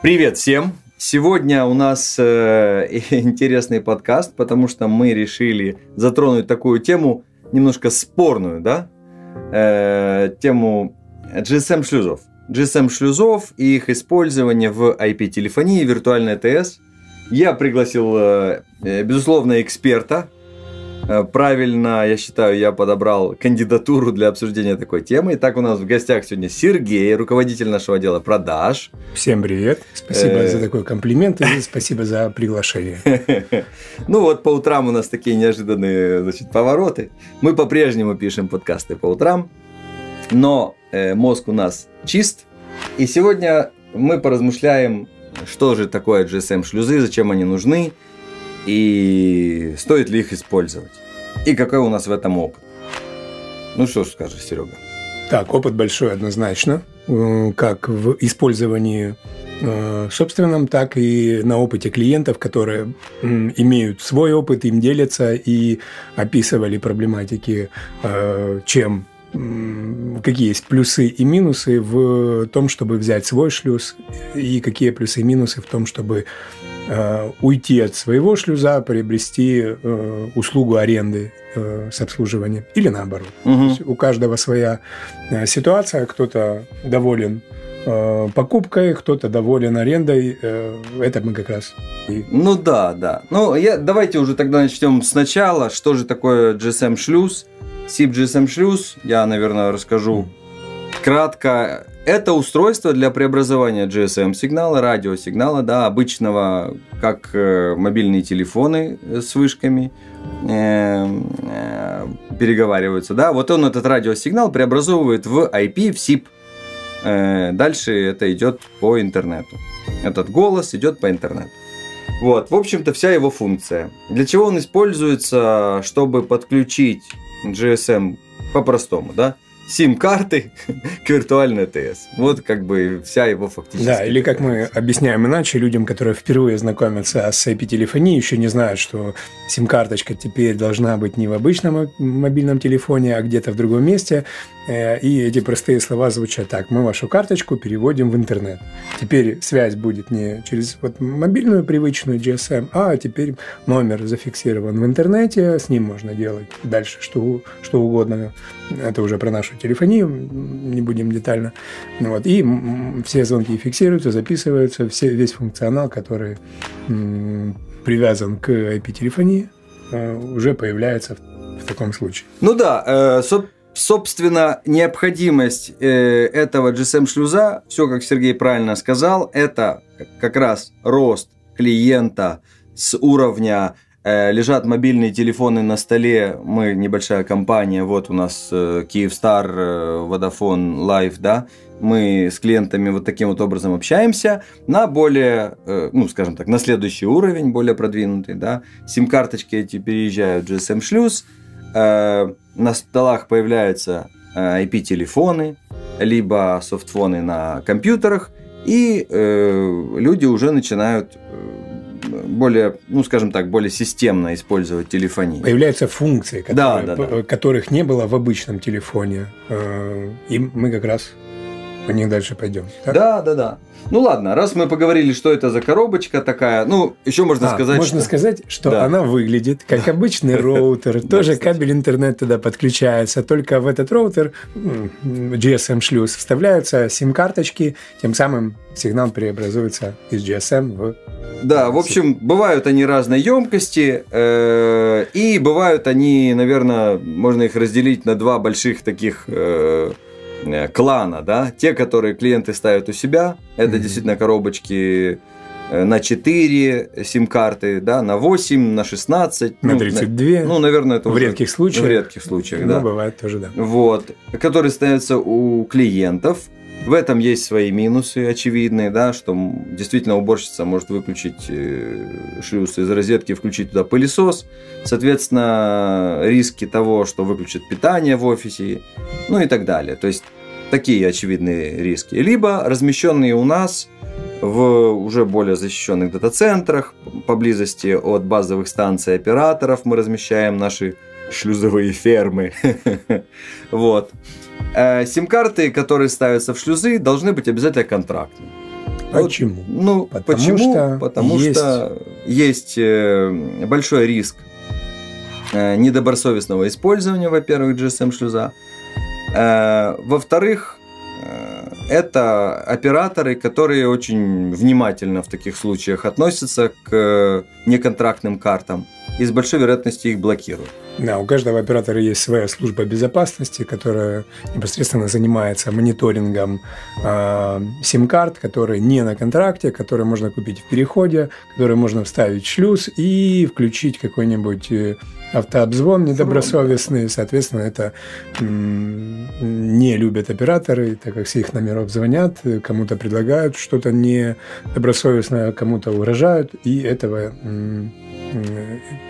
Привет всем! Сегодня у нас э, интересный подкаст, потому что мы решили затронуть такую тему немножко спорную, да? Э, тему GSM-шлюзов. GSM-шлюзов и их использование в IP-телефонии, виртуальной ТС. Я пригласил, э, э, безусловно, эксперта, правильно, я считаю, я подобрал кандидатуру для обсуждения такой темы. Итак, у нас в гостях сегодня Сергей, руководитель нашего отдела продаж. Всем привет. Спасибо э. за такой комплимент и спасибо за приглашение. Ну вот по утрам у нас такие неожиданные значит, повороты. Мы по-прежнему пишем подкасты по утрам, но э, мозг у нас чист. И сегодня мы поразмышляем, что же такое GSM-шлюзы, зачем они нужны, и стоит ли их использовать. И какой у нас в этом опыт. Ну что ж скажешь, Серега? Так, опыт большой однозначно, э, как в использовании э, собственном, так и на опыте клиентов, которые имеют свой опыт, им делятся и описывали проблематики, э, чем какие есть плюсы и минусы в том, чтобы взять свой шлюз, и какие плюсы и минусы в том, чтобы уйти от своего шлюза, приобрести э, услугу аренды э, с обслуживанием или наоборот. Угу. у каждого своя ситуация, кто-то доволен покупкой, кто-то доволен арендой. Это мы как раз. И... Ну да, да. Ну я, давайте уже тогда начнем сначала. Что же такое GSM шлюз? SIP GSM шлюз. Я, наверное, расскажу кратко. Это устройство для преобразования GSM-сигнала, радиосигнала, да, обычного, как э, мобильные телефоны с вышками э, э, переговариваются, да. Вот он этот радиосигнал преобразовывает в IP, в SIP. Э, дальше это идет по интернету. Этот голос идет по интернету. Вот, в общем-то, вся его функция. Для чего он используется, чтобы подключить GSM по-простому, да? Сим-карты к виртуальной ТС. Вот как бы вся его фактическая. Да, или как мы объясняем иначе, людям, которые впервые знакомятся с IP-телефонией, еще не знают, что сим-карточка теперь должна быть не в обычном мобильном телефоне, а где-то в другом месте. Э, и эти простые слова звучат так. Мы вашу карточку переводим в интернет. Теперь связь будет не через вот мобильную привычную GSM, а теперь номер зафиксирован в интернете, с ним можно делать дальше что, что угодно. Это уже про нашу телефонию, не будем детально. Вот. И все звонки фиксируются, записываются, все, весь функционал, который привязан к IP-телефонии, э, уже появляется в, в таком случае. Ну да, э, собственно, необходимость э, этого GSM-шлюза, все, как Сергей правильно сказал, это как раз рост клиента с уровня э, лежат мобильные телефоны на столе, мы небольшая компания, вот у нас э, Kyivstar, э, Vodafone, Life, да, мы с клиентами вот таким вот образом общаемся на более, э, ну, скажем так, на следующий уровень, более продвинутый, да, сим-карточки эти переезжают в GSM-шлюз, Э, на столах появляются IP-телефоны, э, либо софтфоны на компьютерах, и э, люди уже начинают более, ну скажем так, более системно использовать телефонию. Появляются функции, которые, да, да, да. которых не было в обычном телефоне. И мы как раз по них дальше пойдем. Так? Да, да, да. Ну ладно, раз мы поговорили, что это за коробочка такая, ну, еще можно а, сказать, Можно что... сказать, что да. она выглядит как обычный роутер. Тоже кабель интернет туда подключается, только в этот роутер GSM-шлюз вставляются сим-карточки, тем самым сигнал преобразуется из GSM в да, в общем, бывают они разной емкости, э, и бывают они, наверное, можно их разделить на два больших таких Э, клана, да, те, которые клиенты ставят у себя, это mm-hmm. действительно коробочки э, на 4 сим-карты, да, на 8, на 16. На 32. Ну, ну наверное, это в уже, редких случаях. В редких случаях, ну, да. бывает тоже, да. Вот, которые ставятся у клиентов. В этом есть свои минусы очевидные, да, что действительно уборщица может выключить э, шлюз из розетки, включить туда пылесос. Соответственно, риски того, что выключат питание в офисе, ну и так далее. То есть такие очевидные риски. Либо размещенные у нас в уже более защищенных дата-центрах, поблизости от базовых станций операторов мы размещаем наши шлюзовые фермы. Вот. Э, сим-карты, которые ставятся в шлюзы, должны быть обязательно контрактными. Почему? Вот, ну, потому почему? Что Потому есть... что есть э, большой риск э, недобросовестного использования, во-первых, GSM-шлюза. Э, во-вторых, это операторы, которые очень внимательно в таких случаях относятся к неконтрактным картам и с большой вероятностью их блокируют. Да, у каждого оператора есть своя служба безопасности, которая непосредственно занимается мониторингом э, сим-карт, которые не на контракте, которые можно купить в переходе, которые можно вставить в шлюз и включить какой-нибудь э, автообзвон недобросовестный. Соответственно, это не любят операторы, так как с их номеров звонят, кому-то предлагают что-то недобросовестное, кому-то угрожают, и этого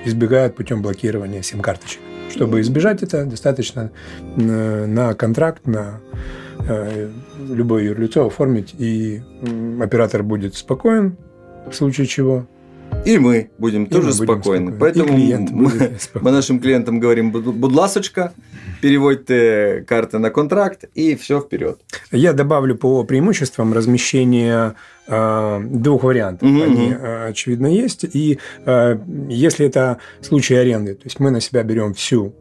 избегают путем блокирования сим-карточек. Чтобы избежать это, достаточно э, на контракт, на э, любое юрлицо оформить, и оператор будет спокоен в случае чего. И мы будем и тоже мы будем спокойны. спокойны. Поэтому мы, мы нашим клиентам говорим, будь ласочка, переводите карты на контракт, и все вперед. Я добавлю по преимуществам размещения э, двух вариантов. Угу. Они, э, очевидно, есть. И э, если это случай аренды, то есть мы на себя берем всю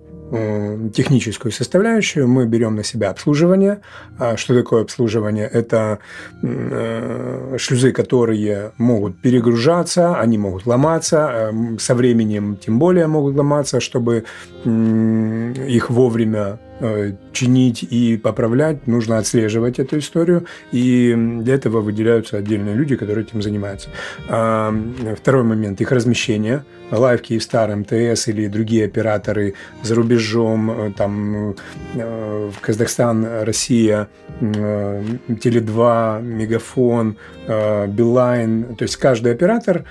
техническую составляющую, мы берем на себя обслуживание. А что такое обслуживание? Это э, шлюзы, которые могут перегружаться, они могут ломаться, э, со временем тем более могут ломаться, чтобы их вовремя чинить и поправлять, нужно отслеживать эту историю, и для этого выделяются отдельные люди, которые этим занимаются. А, второй момент – их размещение – Live Kyivstar, МТС или другие операторы за рубежом, э, там э, Казахстан, Россия, э, Теле2, Мегафон, Билайн, то есть каждый оператор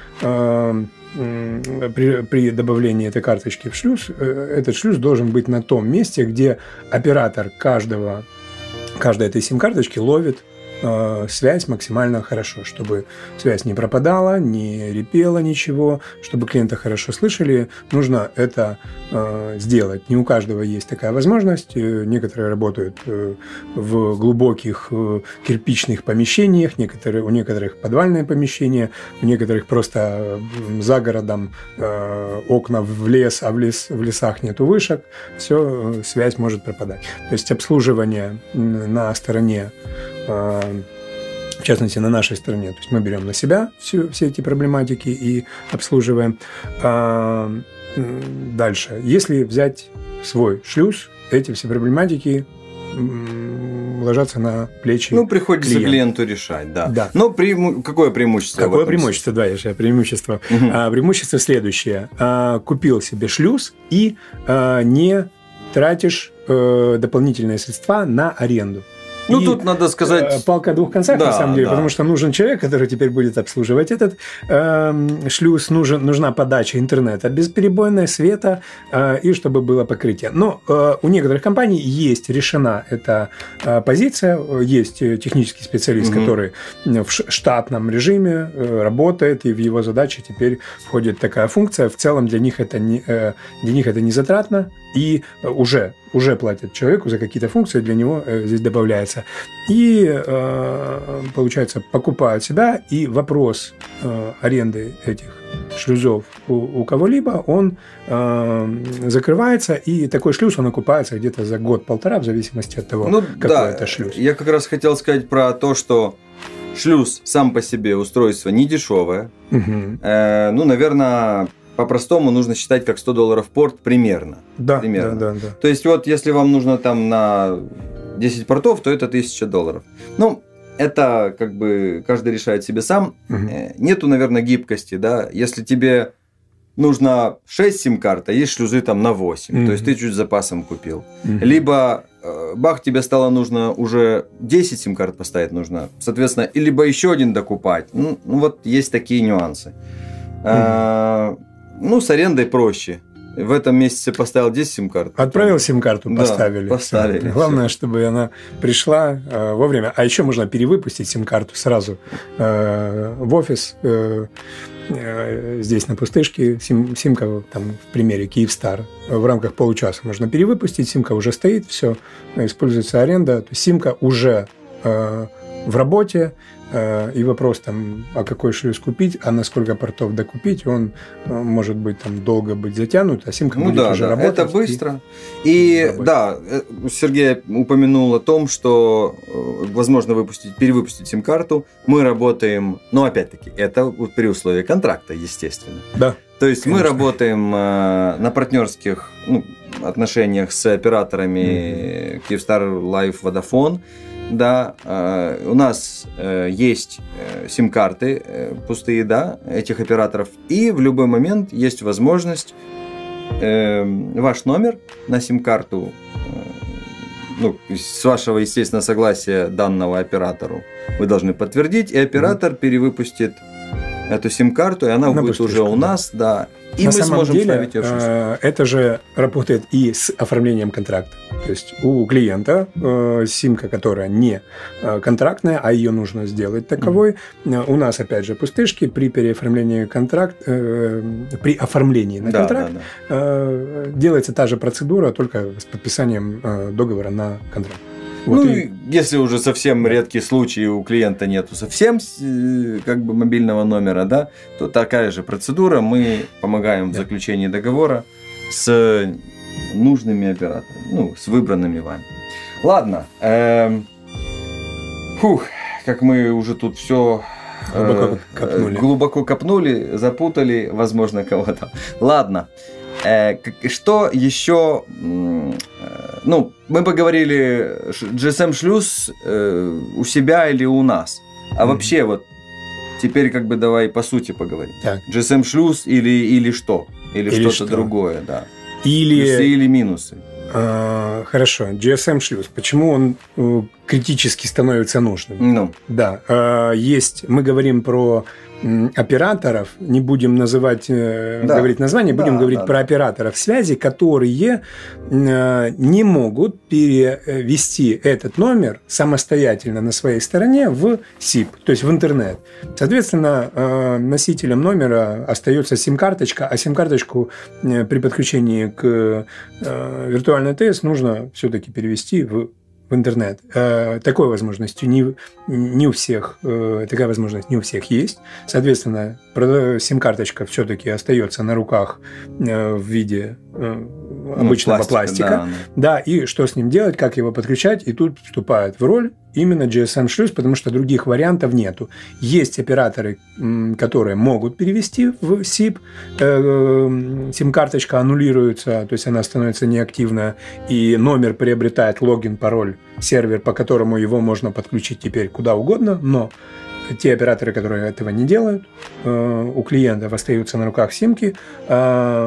при, при добавлении этой карточки в шлюз, этот шлюз должен быть на том месте, где оператор каждого, каждой этой сим-карточки ловит Э, связь максимально хорошо, чтобы связь не пропадала, не репела ничего, чтобы клиента хорошо слышали, нужно это э, сделать. Не у каждого есть такая возможность. Э, некоторые работают в глубоких кирпичных помещениях, некоторые, у некоторых подвальные помещения, у некоторых просто за городом окна в лес, а в, лес, в лесах нету вышек, все, связь может пропадать. То есть обслуживание на стороне в частности, на нашей стороне. То есть мы берем на себя всю, все эти проблематики и обслуживаем. А, дальше. Если взять свой шлюз, эти все проблематики ложатся на плечи Ну, приходится клиента. клиенту решать, да. да. Но преиму... какое преимущество? Какое преимущество, да, я же преимущество. Угу. А, преимущество следующее. А, купил себе шлюз и а, не тратишь а, дополнительные средства на аренду. Ну, и тут надо сказать... Э, палка о двух концах, да, на самом деле, да. потому что нужен человек, который теперь будет обслуживать этот э, шлюз, нужен, нужна подача интернета, бесперебойное света э, и чтобы было покрытие. Но э, у некоторых компаний есть решена эта э, позиция, есть технический специалист, угу. который в штатном режиме э, работает, и в его задачи теперь входит такая функция. В целом для них это не, э, для них это не затратно, и уже уже платят человеку за какие-то функции, для него э, здесь добавляется. И, э, получается, покупают себя, и вопрос э, аренды этих шлюзов у, у кого-либо, он закрывается, и такой шлюз, он окупается где-то за год-полтора, в зависимости от того, ну, какой да, это шлюз. Я как раз хотел сказать про то, что шлюз сам по себе устройство не дешевое. Угу. Э, ну, наверное, по-простому нужно считать как 100 долларов порт примерно. Да, примерно. да, да, да. То есть вот если вам нужно там на 10 портов, то это 1000 долларов. Ну, это как бы каждый решает себе сам. Угу. Нету, наверное, гибкости, да. Если тебе нужно 6 сим-карт, а есть шлюзы там на 8. Угу. То есть ты чуть запасом купил. Угу. Либо э, бах, тебе стало нужно уже 10 сим-карт поставить нужно. Соответственно, либо еще один докупать. Ну, ну вот есть такие нюансы. Угу. Ну, с арендой проще. В этом месяце поставил 10 сим-карт. Отправил сим-карту, поставили. Да, поставили. Все. Главное, чтобы она пришла э, вовремя. А еще можно перевыпустить сим-карту сразу э, в офис. Э, э, здесь на пустышке сим, симка, там в примере Киевстар, в рамках получаса можно перевыпустить, симка уже стоит, все, используется аренда, то есть симка уже э, в работе, и вопрос там, а какой шлюз купить, а на сколько портов докупить, он э, может быть там долго быть затянут, а симка ну, будет да, уже да, работать. Это быстро. И, и да, э, Сергей упомянул о том, что возможно выпустить, перевыпустить сим-карту. Мы работаем, но опять-таки, это при условии контракта, естественно. Да. То есть Конечно. мы работаем на партнерских ну, отношениях с операторами mm-hmm. Kyivstar Life Vodafone да, э, у нас э, есть э, сим-карты пустые, да, этих операторов, и в любой момент есть возможность ваш номер на сим-карту, ну, с вашего, естественно, согласия данного оператору, вы должны подтвердить, и оператор перевыпустит эту сим-карту, и она на будет уже у нас, да, и На мы самом сможем деле, ставить ее Это же работает и с оформлением контракта. То есть у клиента э, симка, которая не э, контрактная, а ее нужно сделать таковой, mm-hmm. у нас опять же пустышки при переоформлении контракта, э, при оформлении на да, контракт да, да. делается та же процедура, только с подписанием договора на контракт. Вот ну, и... если уже совсем редкий случай у клиента нету совсем э, как бы мобильного номера, да, то такая же процедура. Мы помогаем да. в заключении договора с нужными операторами, ну, с выбранными вами. Ладно. Эм, фух, как мы уже тут все глубоко э, копнули. глубоко копнули, запутали, возможно, кого-то. Ладно. Э, что еще? Э, ну, мы поговорили GSM шлюз э, у себя или у нас. А mm-hmm. вообще вот теперь как бы давай по сути поговорим. Так. GSM шлюз или или что? Или, или что-то что? другое, да. Или Плюсы или минусы. А, хорошо, GSM шлюз. Почему он критически становится нужным? Ну. Да, а, есть. Мы говорим про операторов, не будем называть, э, да. говорить название, будем да, говорить да, про да. операторов связи, которые э, не могут перевести этот номер самостоятельно на своей стороне в СИП, то есть в интернет. Соответственно, э, носителем номера остается сим-карточка, а сим-карточку при подключении к виртуальной ТС нужно все-таки перевести в в интернет. Э, такой возможностью не, не у всех, э, такая возможность не у всех есть. Соответственно, сим-карточка все-таки остается на руках э, в виде обычного ну, пластика. пластика. Да, да, и что с ним делать, как его подключать, и тут вступает в роль именно GSM-шлюз, потому что других вариантов нету. Есть операторы, которые могут перевести в SIP, э, сим-карточка аннулируется, то есть она становится неактивна, и номер приобретает логин, пароль, сервер, по которому его можно подключить теперь куда угодно, но те операторы, которые этого не делают, э, у клиентов остаются на руках симки, э,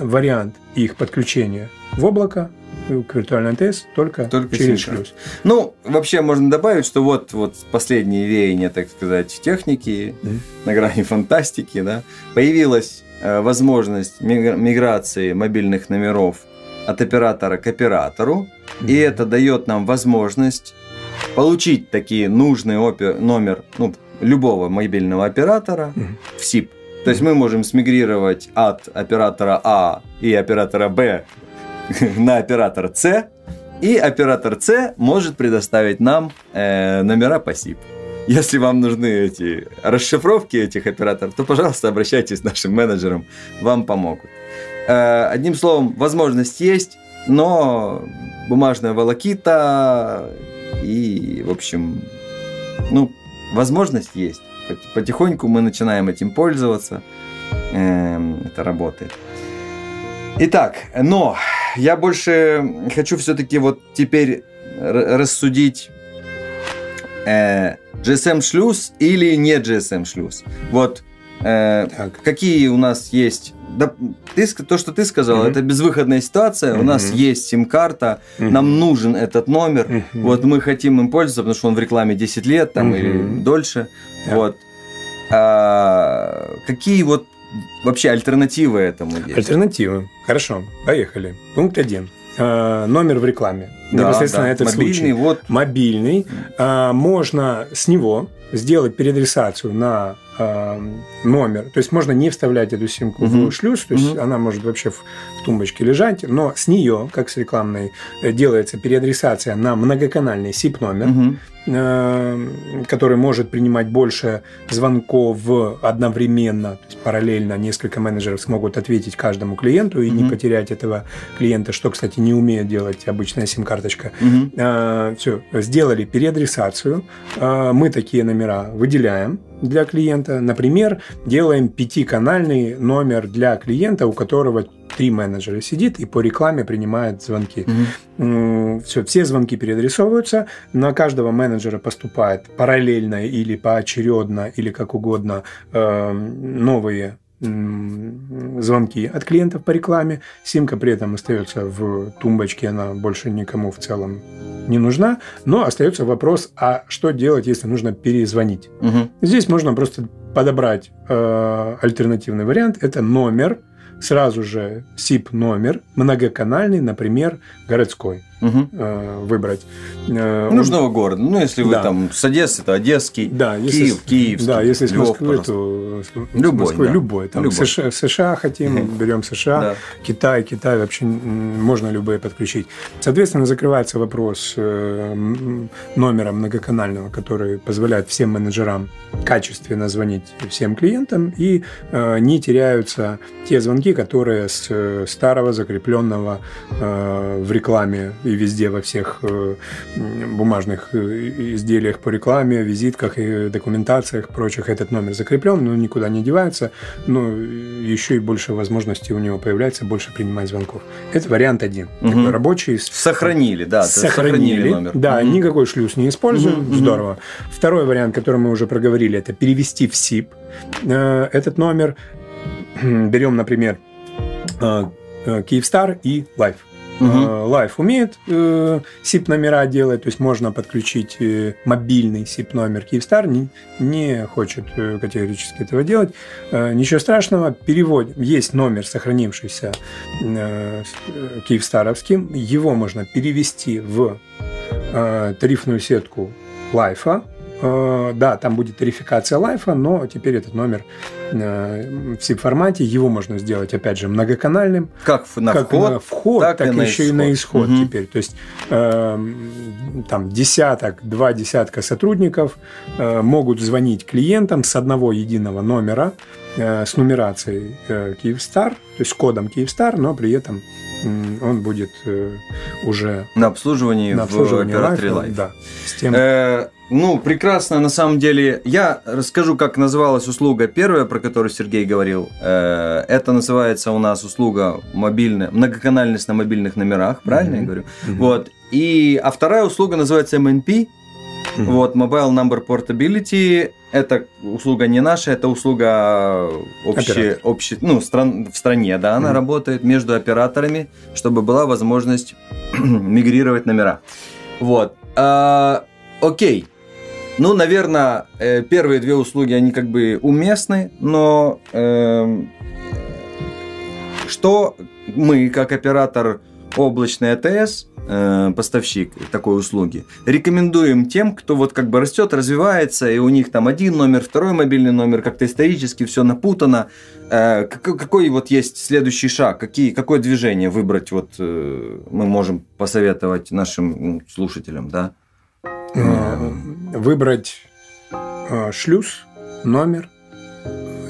вариант их подключения в облако к виртуальной ТС только, только через симка. шлюз. Ну, вообще можно добавить, что вот, вот последние веяния, так сказать, техники mm-hmm. на грани фантастики, да, появилась э, возможность миграции мобильных номеров от оператора к оператору, mm-hmm. и это дает нам возможность получить такие нужный опер, номер ну, любого мобильного оператора mm-hmm. в СИП. То есть мы можем смигрировать от оператора А и оператора Б на оператор С, и оператор С может предоставить нам э, номера по СИП. Если вам нужны эти расшифровки этих операторов, то, пожалуйста, обращайтесь к нашим менеджерам, вам помогут. Э, одним словом, возможность есть, но бумажная волокита и, в общем, ну, возможность есть. Потихоньку мы начинаем этим пользоваться. Эм, это работает. Итак, но я больше хочу все-таки вот теперь рассудить э, GSM шлюз или не GSM шлюз. Вот э, какие у нас есть да, ты, то, что ты сказал, mm-hmm. это безвыходная ситуация. Mm-hmm. У нас есть сим-карта, mm-hmm. нам нужен этот номер. Mm-hmm. Вот мы хотим им пользоваться, потому что он в рекламе 10 лет там, mm-hmm. или дольше. Yeah. Вот. А, какие вот вообще альтернативы этому есть? Альтернативы. Хорошо, поехали. Пункт один. А, номер в рекламе. Да, непосредственно да. этот мобильный, случай. Вот. Мобильный. А, можно с него сделать переадресацию на э, номер. То есть можно не вставлять эту симку угу. в шлюз, то есть угу. она может вообще в, в тумбочке лежать, но с нее, как с рекламной, э, делается переадресация на многоканальный SIP номер. Угу. Э, который может принимать больше звонков одновременно, то есть параллельно несколько менеджеров смогут ответить каждому клиенту и mm-hmm. не потерять этого клиента, что, кстати, не умеет делать обычная сим-карточка. Mm-hmm. Э, Все, сделали переадресацию. Э, мы такие номера выделяем для клиента. Например, делаем пятиканальный номер для клиента, у которого три менеджера сидит и по рекламе принимает звонки. Угу. Все, все звонки переадресовываются, на каждого менеджера поступает параллельно или поочередно, или как угодно э, новые звонки от клиентов по рекламе. Симка при этом остается в тумбочке, она больше никому в целом не нужна. Но остается вопрос, а что делать, если нужно перезвонить? Угу. Здесь можно просто подобрать э, альтернативный вариант. Это номер сразу же SIP номер, многоканальный, например, городской угу. э, выбрать. Э, Нужного он... города. Ну, если вы да. там с Одессы, то Одесский, да, если Киев, Киевский. Да, если с Москвы, Львов, то любой. Москвы, да. любой. Там любой. США, США хотим, берем США, да. Китай, Китай вообще можно любые подключить. Соответственно, закрывается вопрос э, номера многоканального, который позволяет всем менеджерам качественно звонить всем клиентам, и э, не теряются те звонки, которые с э, старого закрепленного в рекламе и везде во всех э, бумажных э, изделиях по рекламе, визитках и документациях прочих этот номер закреплен, но никуда не девается, но еще и больше возможностей у него появляется, больше принимать звонков. Это вариант один. Угу. Такой рабочий. Сохранили, да. Сохранили, сохранили номер. Да, угу. никакой шлюз не используем. Угу. Здорово. Второй вариант, который мы уже проговорили, это перевести в СИП э, этот номер. Берем, например, Киевстар и Life. Угу. Умеет э, SIP номера делать, то есть можно подключить э, мобильный SIP номер. Киевстар не, не хочет э, категорически этого делать. Э, ничего страшного, переводим. Есть номер, сохранившийся э, киевстаровским, его можно перевести в э, тарифную сетку Э, да, там будет тарификация лайфа, но теперь этот номер э, в SIP-формате, его можно сделать, опять же, многоканальным. Как на как вход, на вход так, так и еще исход. и на исход угу. теперь. То есть э, там десяток, два десятка сотрудников могут звонить клиентам с одного единого номера с нумерацией Киевстар, то есть с кодом Киевстар, но при этом он будет уже на обслуживании, на обслуживании в операторе Life. Да, с тем... э, ну, прекрасно, на самом деле. Я расскажу, как называлась услуга первая, про которую Сергей говорил. Э, это называется у нас услуга мобильная, многоканальность на мобильных номерах, правильно mm-hmm. я говорю? Mm-hmm. Вот. И, а вторая услуга называется MNP. Mm-hmm. Вот, Mobile Number Portability. Это услуга не наша, это услуга общая, общая ну, стран, в стране, да, она mm-hmm. работает между операторами, чтобы была возможность мигрировать номера. Вот. А, окей. Ну, наверное, э, первые две услуги, они как бы уместны, но э, что мы, как оператор облачный АТС, э, поставщик такой услуги, рекомендуем тем, кто вот как бы растет, развивается, и у них там один номер, второй мобильный номер, как-то исторически все напутано. Э, какой вот есть следующий шаг, какие, какое движение выбрать вот э, мы можем посоветовать нашим слушателям, да? Э, выбрать шлюз, номер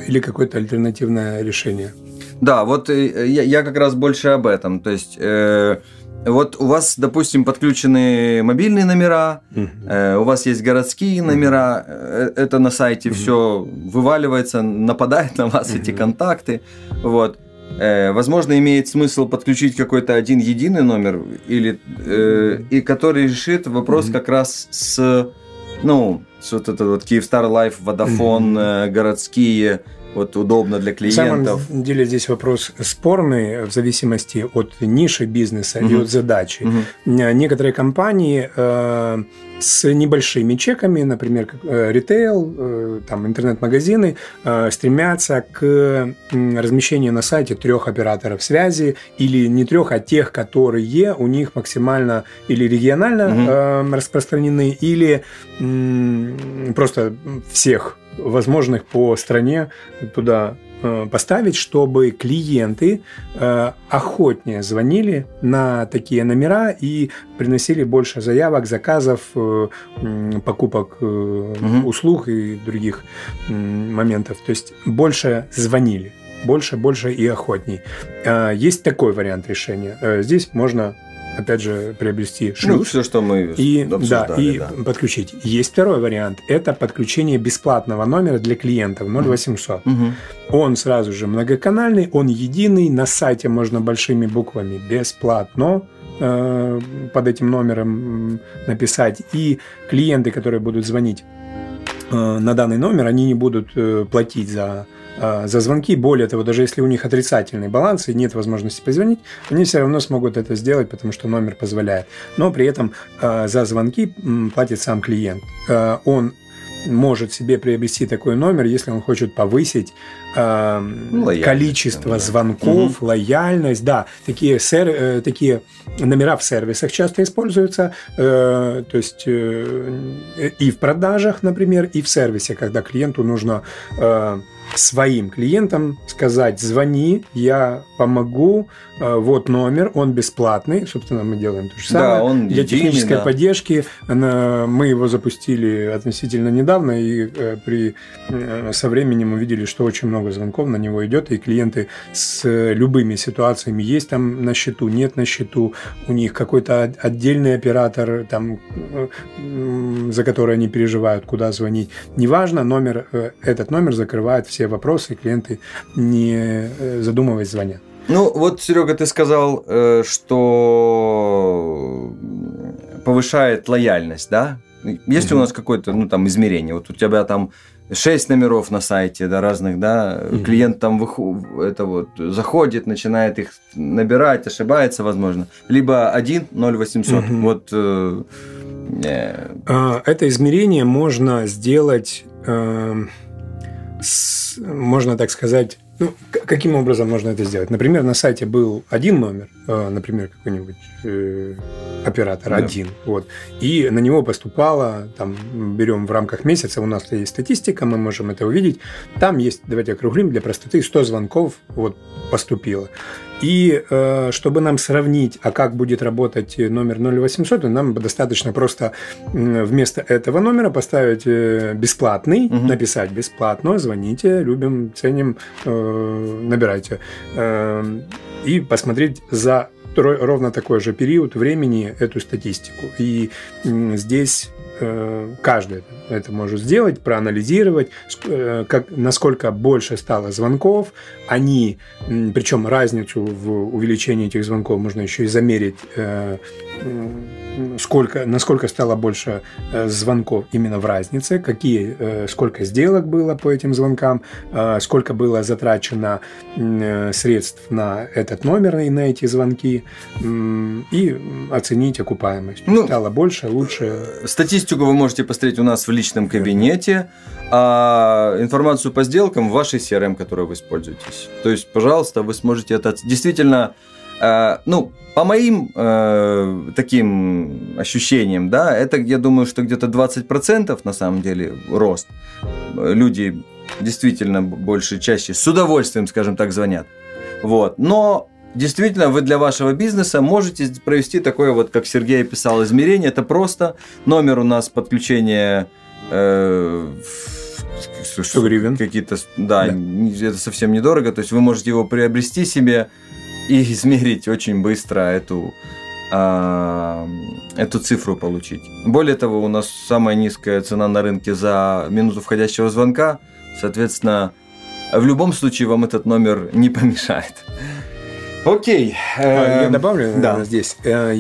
или какое-то альтернативное решение. Да, вот я, я как раз больше об этом. То есть, э, вот у вас, допустим, подключены мобильные номера, угу. э, у вас есть городские номера, э, это на сайте угу. все вываливается, нападает на вас угу. эти контакты. Вот. Э, возможно, имеет смысл подключить какой-то один единый номер, или, э, и который решит вопрос mm-hmm. как раз с, ну, с вот это вот Киевстар, Life, Vodafone, угу. городские, вот удобно для клиентов. На самом деле здесь вопрос спорный в зависимости от ниши бизнеса угу. и от задачи. Угу. Некоторые компании э, с небольшими чеками, например, как э, ритейл, э, там интернет-магазины, э, стремятся к размещению на сайте трех операторов связи или не трех, а тех, которые у них максимально или регионально угу. распространены, или просто всех возможных по стране туда э, поставить, чтобы клиенты э, охотнее звонили на такие номера и приносили больше заявок, заказов, э, покупок угу. услуг и других моментов. То есть больше звонили больше, больше и охотней. Есть такой вариант решения. Здесь можно опять же, приобрести шлюз. Ну, все, что мы и, да, и да. подключить. Есть второй вариант. Это подключение бесплатного номера для клиентов 0800. Угу. Он сразу же многоканальный, он единый. На сайте можно большими буквами «бесплатно» э, под этим номером написать. И клиенты, которые будут звонить э, на данный номер, они не будут э, платить за за звонки. Более того, даже если у них отрицательный баланс и нет возможности позвонить, они все равно смогут это сделать, потому что номер позволяет. Но при этом а, за звонки платит сам клиент. А, он может себе приобрести такой номер, если он хочет повысить э, количество да. звонков, угу. лояльность. Да, такие, сер, э, такие номера в сервисах часто используются, э, то есть э, и в продажах, например, и в сервисе, когда клиенту нужно э, своим клиентам сказать, звони, я помогу, э, вот номер, он бесплатный, собственно, мы делаем то же самое. Да, он Для единый, технической да. поддержки мы его запустили относительно недавно, и э, при, э, со временем увидели, что очень много звонков на него идет, и клиенты с любыми ситуациями есть там на счету, нет на счету, у них какой-то отдельный оператор, там, за который они переживают, куда звонить. Неважно, номер, этот номер закрывает все все вопросы, клиенты не э, задумываясь звонят. Ну, вот, Серега, ты сказал, э, что повышает лояльность, да? Есть ли у нас какое-то, ну, там, измерение? Вот у тебя там шесть номеров на сайте, да, разных, да, угу. клиент там выход, это вот заходит, начинает их набирать, ошибается, возможно, либо один 0800, угу. вот. Э, э... Это измерение можно сделать э, с, можно так сказать, ну, каким образом можно это сделать? Например, на сайте был один номер, э, например, какой-нибудь э, оператор да. один, вот, и на него поступало, там, берем в рамках месяца, у нас есть статистика, мы можем это увидеть, там есть, давайте округлим для простоты, 100 звонков вот поступило. И э, чтобы нам сравнить, а как будет работать номер 0800, нам достаточно просто вместо этого номера поставить э, бесплатный, угу. написать бесплатно, звоните, любим, ценим, э, набирайте. Э, и посмотреть за ровно такой же период времени эту статистику. И здесь каждый это может сделать, проанализировать, э, как, насколько больше стало звонков, они, причем разницу в увеличении этих звонков можно еще и замерить, э, сколько, насколько стало больше звонков именно в разнице, какие, сколько сделок было по этим звонкам, сколько было затрачено средств на этот номер и на эти звонки, и оценить окупаемость. Ну, стало больше, лучше. Статистика Статистику вы можете посмотреть у нас в личном кабинете, а информацию по сделкам в вашей CRM, которой вы используетесь. То есть, пожалуйста, вы сможете это... Действительно, э, ну, по моим э, таким ощущениям, да, это, я думаю, что где-то 20% на самом деле рост. Люди действительно больше, чаще с удовольствием, скажем так, звонят. Вот. Но Действительно, вы для вашего бизнеса можете провести такое вот, как Сергей описал, измерение. Это просто номер у нас подключения э, 100 гривен. Какие-то, да, да, это совсем недорого. То есть вы можете его приобрести себе и измерить очень быстро эту, а, эту цифру получить. Более того, у нас самая низкая цена на рынке за минуту входящего звонка. Соответственно, в любом случае вам этот номер не помешает. Окей. А, я эм, добавлю да. здесь. Э,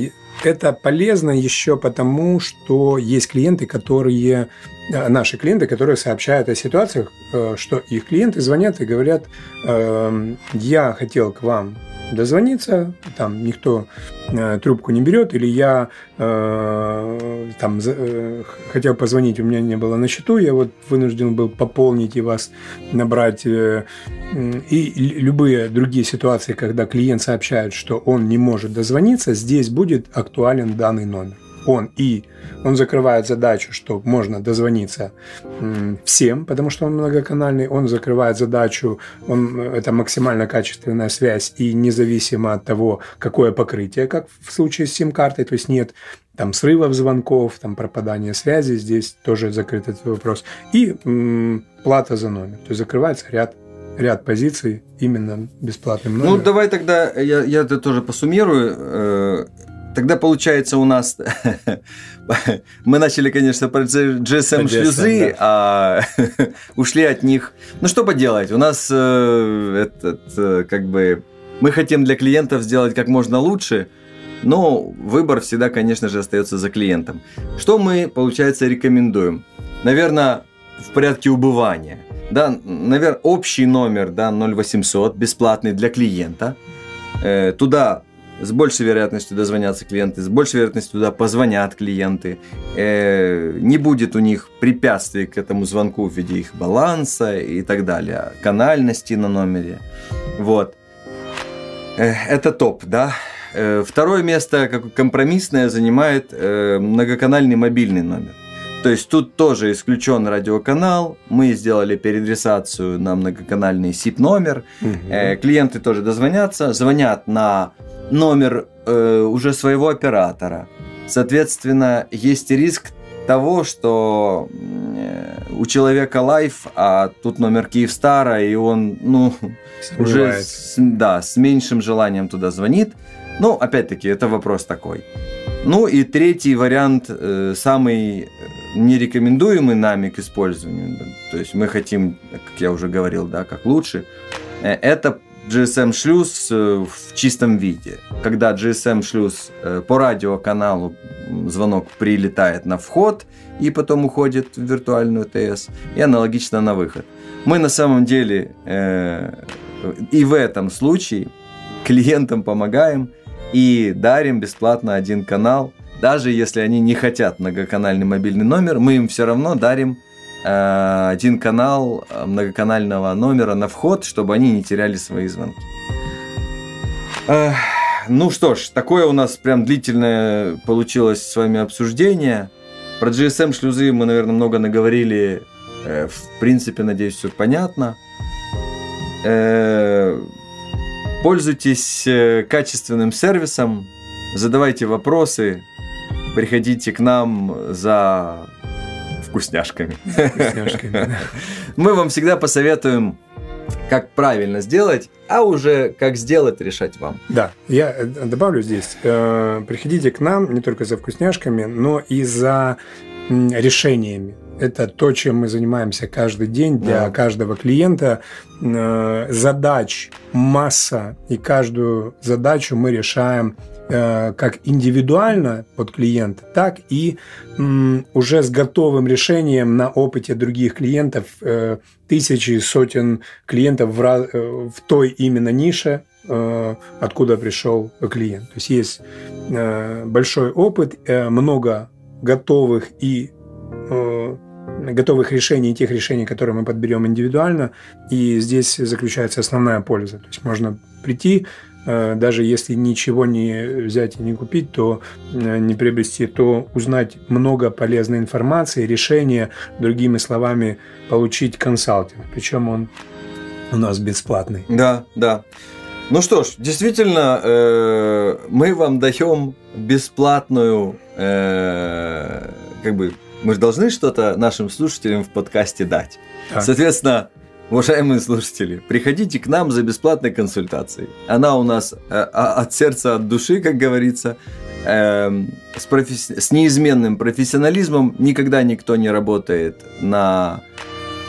это полезно еще потому, что есть клиенты, которые Э, наши клиенты, которые сообщают о ситуациях, э, что их клиенты звонят и говорят, эм, я хотел к вам дозвониться, там никто э, трубку не берет, или я э, там э, хотел позвонить, у меня не было на счету, я вот вынужден был пополнить и вас набрать. Э, и любые другие ситуации, когда клиент сообщает, что он не может дозвониться, здесь будет актуален данный номер он и он закрывает задачу, что можно дозвониться всем, потому что он многоканальный, он закрывает задачу, он, это максимально качественная связь и независимо от того, какое покрытие, как в случае с сим-картой, то есть нет там срывов звонков, там пропадания связи, здесь тоже закрыт этот вопрос. И м, плата за номер, то есть закрывается ряд ряд позиций именно бесплатным ну, номером. Ну, давай тогда я, я это тоже посуммирую. Тогда получается у нас... Мы начали, конечно, про GSM-шлюзы, а ушли от них. Ну, что поделать, у нас э, этот, э, как бы... Мы хотим для клиентов сделать как можно лучше, но выбор всегда, конечно же, остается за клиентом. Что мы, получается, рекомендуем? Наверное, в порядке убывания. Да, наверное, общий номер да, 0800, бесплатный для клиента. Э, туда с большей вероятностью дозвонятся клиенты, с большей вероятностью туда позвонят клиенты. Э, не будет у них препятствий к этому звонку в виде их баланса и так далее, канальности на номере. Вот. Э, это топ, да. Э, второе место, как компромиссное, занимает э, многоканальный мобильный номер. То есть тут тоже исключен радиоканал. Мы сделали переадресацию на многоканальный SIP-номер. Угу. Э, клиенты тоже дозвонятся, звонят на номер э, уже своего оператора. Соответственно, есть риск того, что э, у человека лайф, а тут номер Киевстара, и он, ну, уже с, да, с меньшим желанием туда звонит. Ну, опять-таки, это вопрос такой. Ну и третий вариант, э, самый нерекомендуемый нами к использованию, то есть мы хотим, как я уже говорил, да, как лучше, э, это GSM-шлюз э, в чистом виде. Когда GSM-шлюз э, по радиоканалу звонок прилетает на вход и потом уходит в виртуальную ТС, и аналогично на выход. Мы на самом деле э, и в этом случае клиентам помогаем и дарим бесплатно один канал. Даже если они не хотят многоканальный мобильный номер, мы им все равно дарим Э, один канал э, многоканального номера на вход, чтобы они не теряли свои звонки. Ну что ж, такое у нас прям длительное получилось с вами обсуждение. Про GSM шлюзы мы, наверное, много наговорили. Э, в принципе, надеюсь, все понятно. Пользуйтесь качественным сервисом, задавайте вопросы, приходите к нам за вкусняшками. Вкусняшками, Мы вам всегда посоветуем как правильно сделать, а уже как сделать, решать вам. Да, я э, добавлю здесь. Э, приходите к нам не только за вкусняшками, но и за решениями. Это то, чем мы занимаемся каждый день для да. каждого клиента. Э, задач масса, и каждую задачу мы решаем Э, как индивидуально под клиента, так и уже с готовым решением на опыте других клиентов, э, тысячи, сотен клиентов в, в той именно нише, откуда пришел клиент. То есть есть большой опыт, много готовых и готовых решений, тех решений, которые мы подберем индивидуально, и здесь заключается основная польза. То есть можно прийти, Э, даже если ничего не взять и не купить, то э, не приобрести, то узнать много полезной информации, решения, другими словами, получить консалтинг. Причем он у нас бесплатный. Да, да. Ну что ж, действительно, э, мы вам даем бесплатную, э, как бы, мы же должны что-то нашим слушателям в подкасте дать. Так. Соответственно, Уважаемые слушатели, приходите к нам за бесплатной консультацией. Она у нас э, а, от сердца, от души, как говорится, э, с, професси... с неизменным профессионализмом. Никогда никто не работает на,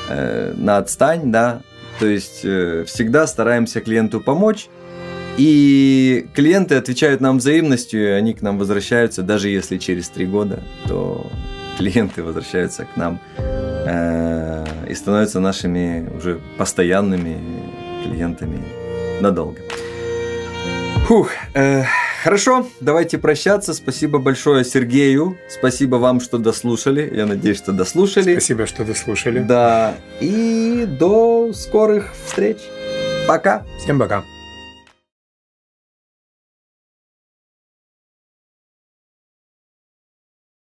э, на отстань, да. То есть э, всегда стараемся клиенту помочь. И клиенты отвечают нам взаимностью, и они к нам возвращаются, даже если через три года, то клиенты возвращаются к нам э, и становятся нашими уже постоянными клиентами надолго. Фух, э, хорошо, давайте прощаться. Спасибо большое Сергею. Спасибо вам, что дослушали. Я надеюсь, что дослушали. Спасибо, что дослушали. Да. И до скорых встреч. Пока. Всем пока.